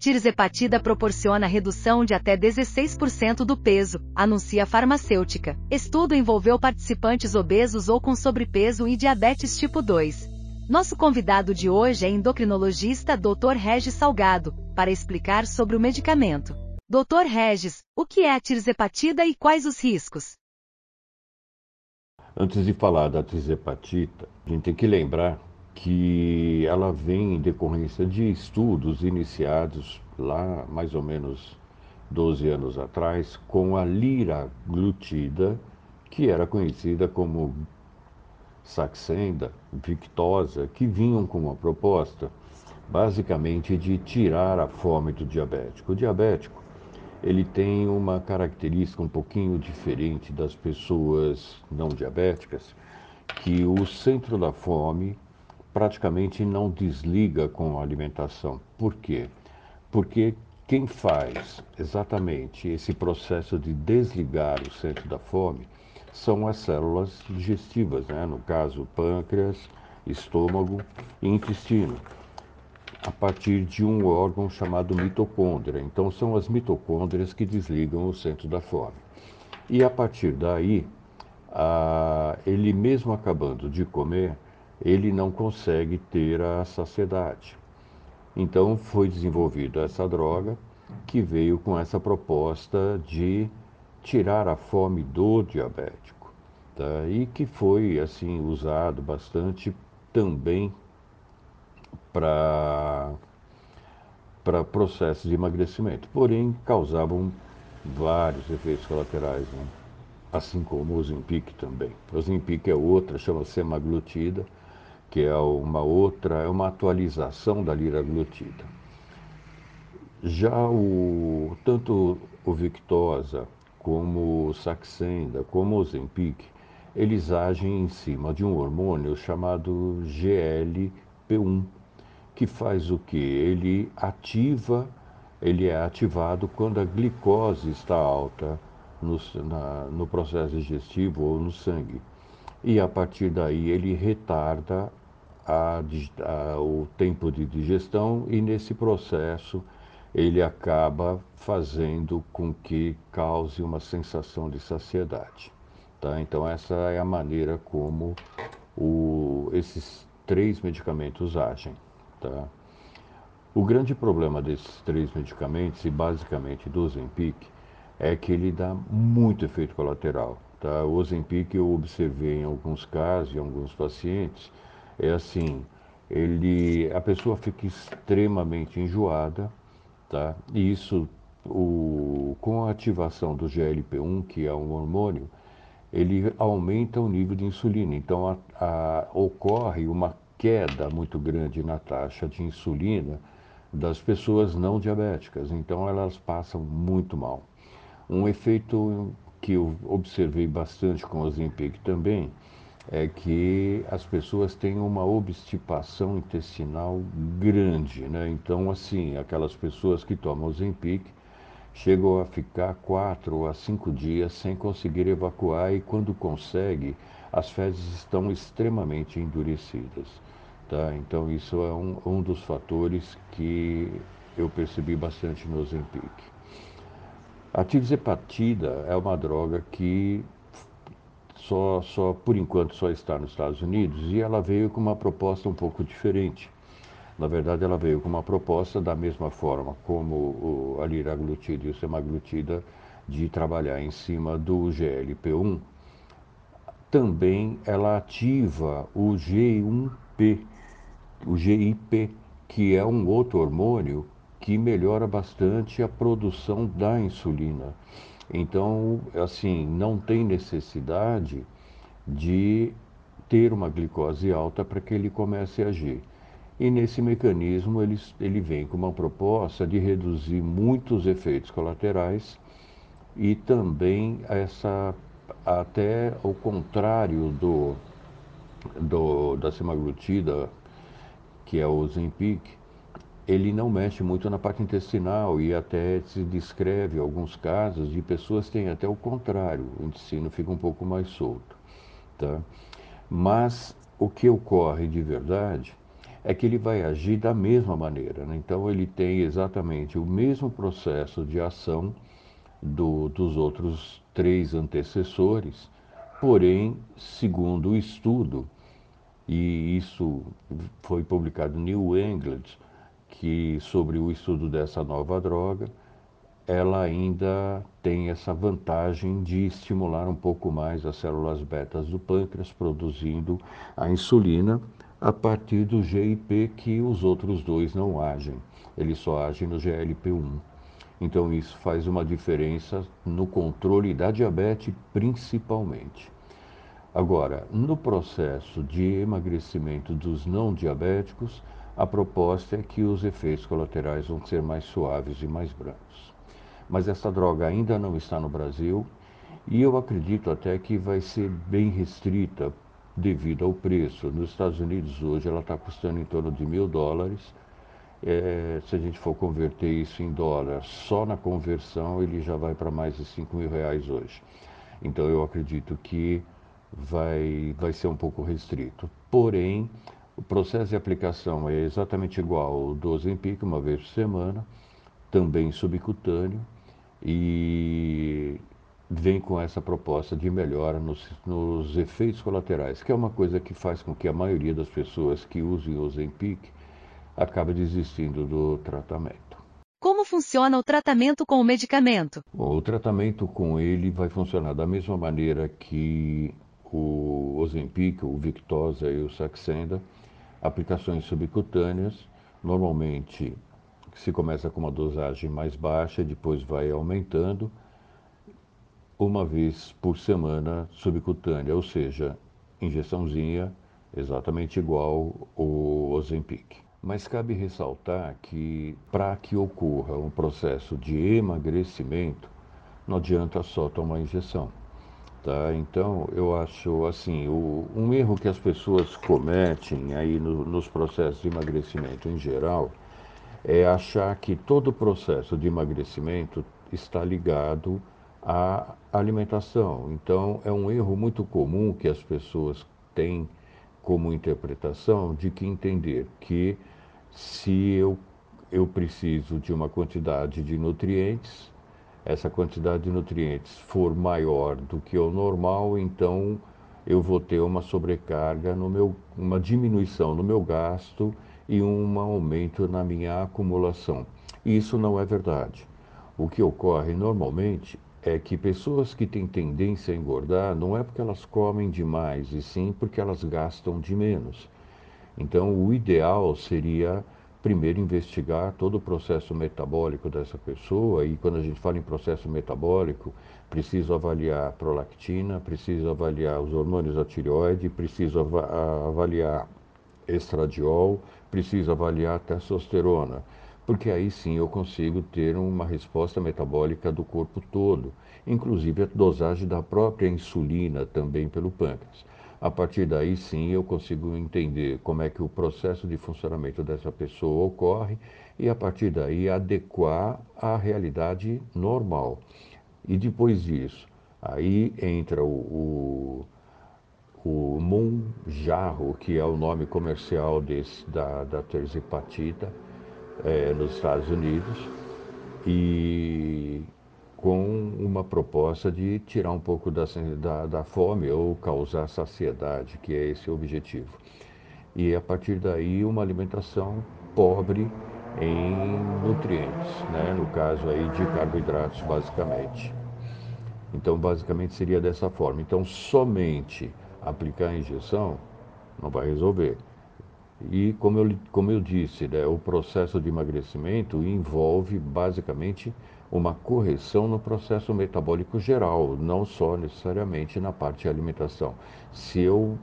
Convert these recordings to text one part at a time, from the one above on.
Tirzepatida proporciona redução de até 16% do peso, anuncia a farmacêutica. Estudo envolveu participantes obesos ou com sobrepeso e diabetes tipo 2. Nosso convidado de hoje é endocrinologista Dr. Regis Salgado, para explicar sobre o medicamento. Dr. Regis, o que é a tirzepatida e quais os riscos? Antes de falar da tirzepatita, a gente tem que lembrar que ela vem em decorrência de estudos iniciados lá mais ou menos 12 anos atrás com a liraglutida, que era conhecida como Saxenda, Victosa, que vinham com uma proposta basicamente de tirar a fome do diabético. O diabético, ele tem uma característica um pouquinho diferente das pessoas não diabéticas, que o centro da fome praticamente não desliga com a alimentação. Por quê? Porque quem faz exatamente esse processo de desligar o centro da fome são as células digestivas, né? no caso, pâncreas, estômago e intestino, a partir de um órgão chamado mitocôndria. Então, são as mitocôndrias que desligam o centro da fome. E a partir daí, ele mesmo acabando de comer, ele não consegue ter a saciedade. Então foi desenvolvida essa droga que veio com essa proposta de tirar a fome do diabético, tá? e que foi assim usado bastante também para para processos de emagrecimento, porém causavam vários efeitos colaterais, né? assim como o Zempic também. O Zempic é outra, chama semaglutida, que é uma outra, é uma atualização da liraglutida. Já o, tanto o Victosa, como o Saxenda, como o Zempic, eles agem em cima de um hormônio chamado GLP-1, que faz o que? Ele ativa, ele é ativado quando a glicose está alta no, na, no processo digestivo ou no sangue. E a partir daí ele retarda a, a, o tempo de digestão e nesse processo ele acaba fazendo com que cause uma sensação de saciedade. Tá? Então essa é a maneira como o, esses três medicamentos agem. Tá? O grande problema desses três medicamentos, e basicamente do Ozempic, é que ele dá muito efeito colateral. Tá? O Ozempic eu observei em alguns casos, em alguns pacientes, é assim, ele, a pessoa fica extremamente enjoada, tá? E isso, o, com a ativação do GLP-1, que é um hormônio, ele aumenta o nível de insulina. Então, a, a, ocorre uma queda muito grande na taxa de insulina das pessoas não diabéticas. Então, elas passam muito mal. Um efeito que eu observei bastante com o Zempic também é que as pessoas têm uma obstipação intestinal grande, né? Então, assim, aquelas pessoas que tomam Zempic chegam a ficar quatro a cinco dias sem conseguir evacuar e quando consegue, as fezes estão extremamente endurecidas, tá? Então, isso é um, um dos fatores que eu percebi bastante no Zempic. A tirzepatida é uma droga que só, só por enquanto só está nos Estados Unidos e ela veio com uma proposta um pouco diferente. Na verdade, ela veio com uma proposta da mesma forma como o, a liraglutida e o semaglutida de trabalhar em cima do GLP-1. Também ela ativa o G1P, o GIP, que é um outro hormônio que melhora bastante a produção da insulina. Então, assim, não tem necessidade de ter uma glicose alta para que ele comece a agir. E nesse mecanismo ele, ele vem com uma proposta de reduzir muitos efeitos colaterais e também essa até o contrário do, do da semaglutida, que é o Zempic, ele não mexe muito na parte intestinal e até se descreve alguns casos de pessoas que têm até o contrário, o intestino fica um pouco mais solto. Tá? Mas o que ocorre de verdade é que ele vai agir da mesma maneira. Né? Então, ele tem exatamente o mesmo processo de ação do, dos outros três antecessores, porém, segundo o estudo, e isso foi publicado no New England, que sobre o estudo dessa nova droga, ela ainda tem essa vantagem de estimular um pouco mais as células betas do pâncreas, produzindo a insulina a partir do GIP que os outros dois não agem. Eles só agem no GLP-1. Então isso faz uma diferença no controle da diabetes principalmente. Agora, no processo de emagrecimento dos não diabéticos, a proposta é que os efeitos colaterais vão ser mais suaves e mais brancos. Mas essa droga ainda não está no Brasil e eu acredito até que vai ser bem restrita devido ao preço. Nos Estados Unidos hoje ela está custando em torno de mil dólares. É, se a gente for converter isso em dólar, só na conversão ele já vai para mais de 5 mil reais hoje. Então eu acredito que vai, vai ser um pouco restrito. Porém, o processo de aplicação é exatamente igual ao do Ozempic, uma vez por semana, também subcutâneo, e vem com essa proposta de melhora nos, nos, efeitos colaterais, que é uma coisa que faz com que a maioria das pessoas que usem o Ozempic acabe desistindo do tratamento. Como funciona o tratamento com o medicamento? Bom, o tratamento com ele vai funcionar da mesma maneira que o Ozempic, o Victoza e o Saxenda, aplicações subcutâneas, normalmente se começa com uma dosagem mais baixa, depois vai aumentando, uma vez por semana subcutânea, ou seja, injeçãozinha exatamente igual o Ozempic. Mas cabe ressaltar que para que ocorra um processo de emagrecimento, não adianta só tomar injeção. Tá? Então, eu acho assim, o, um erro que as pessoas cometem aí no, nos processos de emagrecimento em geral é achar que todo o processo de emagrecimento está ligado a alimentação. Então, é um erro muito comum que as pessoas têm como interpretação de que entender que se eu, eu preciso de uma quantidade de nutrientes, essa quantidade de nutrientes for maior do que o normal, então eu vou ter uma sobrecarga no meu, uma diminuição no meu gasto e um aumento na minha acumulação. Isso não é verdade. O que ocorre normalmente é que pessoas que têm tendência a engordar não é porque elas comem demais, e sim porque elas gastam de menos. Então, o ideal seria primeiro investigar todo o processo metabólico dessa pessoa e quando a gente fala em processo metabólico, preciso avaliar prolactina, preciso avaliar os hormônios da tireoide, preciso avaliar estradiol, preciso avaliar testosterona porque aí sim eu consigo ter uma resposta metabólica do corpo todo, inclusive a dosagem da própria insulina também pelo pâncreas. A partir daí sim eu consigo entender como é que o processo de funcionamento dessa pessoa ocorre e a partir daí adequar à realidade normal. E depois disso, aí entra o, o, o que é o nome comercial desse, da, da terzepatita, é, nos Estados Unidos e com uma proposta de tirar um pouco da, da, da, fome ou causar saciedade, que é esse o objetivo. E a partir daí uma alimentação pobre em nutrientes, né? no caso aí de carboidratos basicamente. Então basicamente seria dessa forma. Então somente aplicar a injeção não vai resolver. E como eu, como eu disse, né, o processo de emagrecimento envolve basicamente uma correção no processo metabólico geral, não só necessariamente na parte de alimentação. Se eu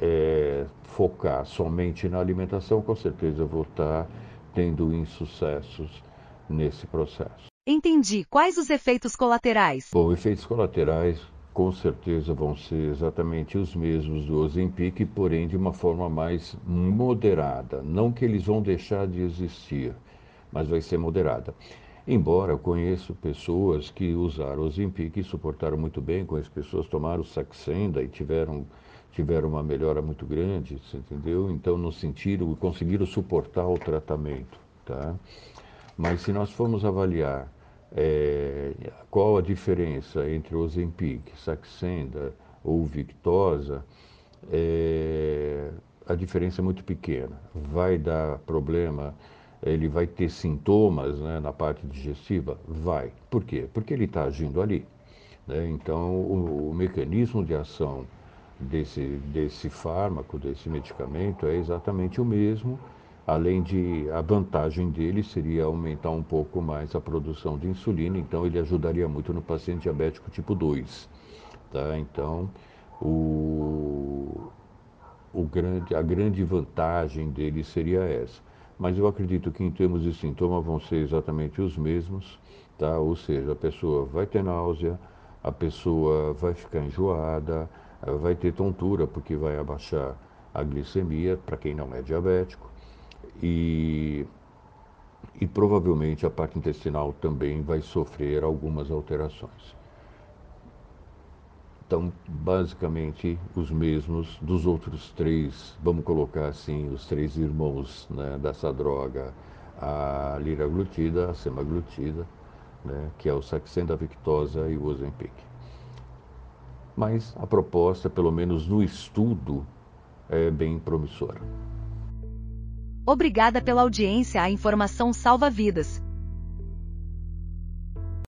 é, focar somente na alimentação, com certeza eu vou estar tendo insucessos nesse processo. Entendi. Quais os efeitos colaterais? Bom, efeitos colaterais com certeza vão ser exatamente os mesmos do Ozempic, porém de uma forma mais moderada. Não que eles vão deixar de existir, mas vai ser moderada. Embora eu conheço pessoas que usaram o Ozempic e suportaram muito bem, conheço pessoas que tomaram Saxenda e tiveram tiveram uma melhora muito grande, você entendeu? Então, no sentido, conseguiram suportar o tratamento, tá? Mas se nós formos avaliar é, qual a diferença entre o Ozempic, Saxenda ou Victosa, é, a diferença é muito pequena. Vai dar problema, ele vai ter sintomas né, na parte digestiva? Vai. Por quê? Porque ele está agindo ali. Né? Então, o, o mecanismo de ação desse, desse fármaco, desse medicamento, é exatamente o mesmo, além de a vantagem dele seria aumentar um pouco mais a produção de insulina, então ele ajudaria muito no paciente diabético tipo 2. Tá? Então, o, o grande, a grande vantagem dele seria essa. Mas eu acredito que em termos de sintoma vão ser exatamente os mesmos, tá? Ou seja, a pessoa vai ter náusea, a pessoa vai ficar enjoada, vai ter tontura porque vai abaixar a glicemia para quem não é diabético e, e provavelmente a parte intestinal também vai sofrer algumas alterações. Então, basicamente, os mesmos dos outros três, vamos colocar assim, os três irmãos né, dessa droga, a liraglutida, a semaglutida, né, que é o Saxenda Victosa e o Ozempic mas a proposta, pelo menos no estudo, é bem promissora. Obrigada pela audiência. A informação salva vidas.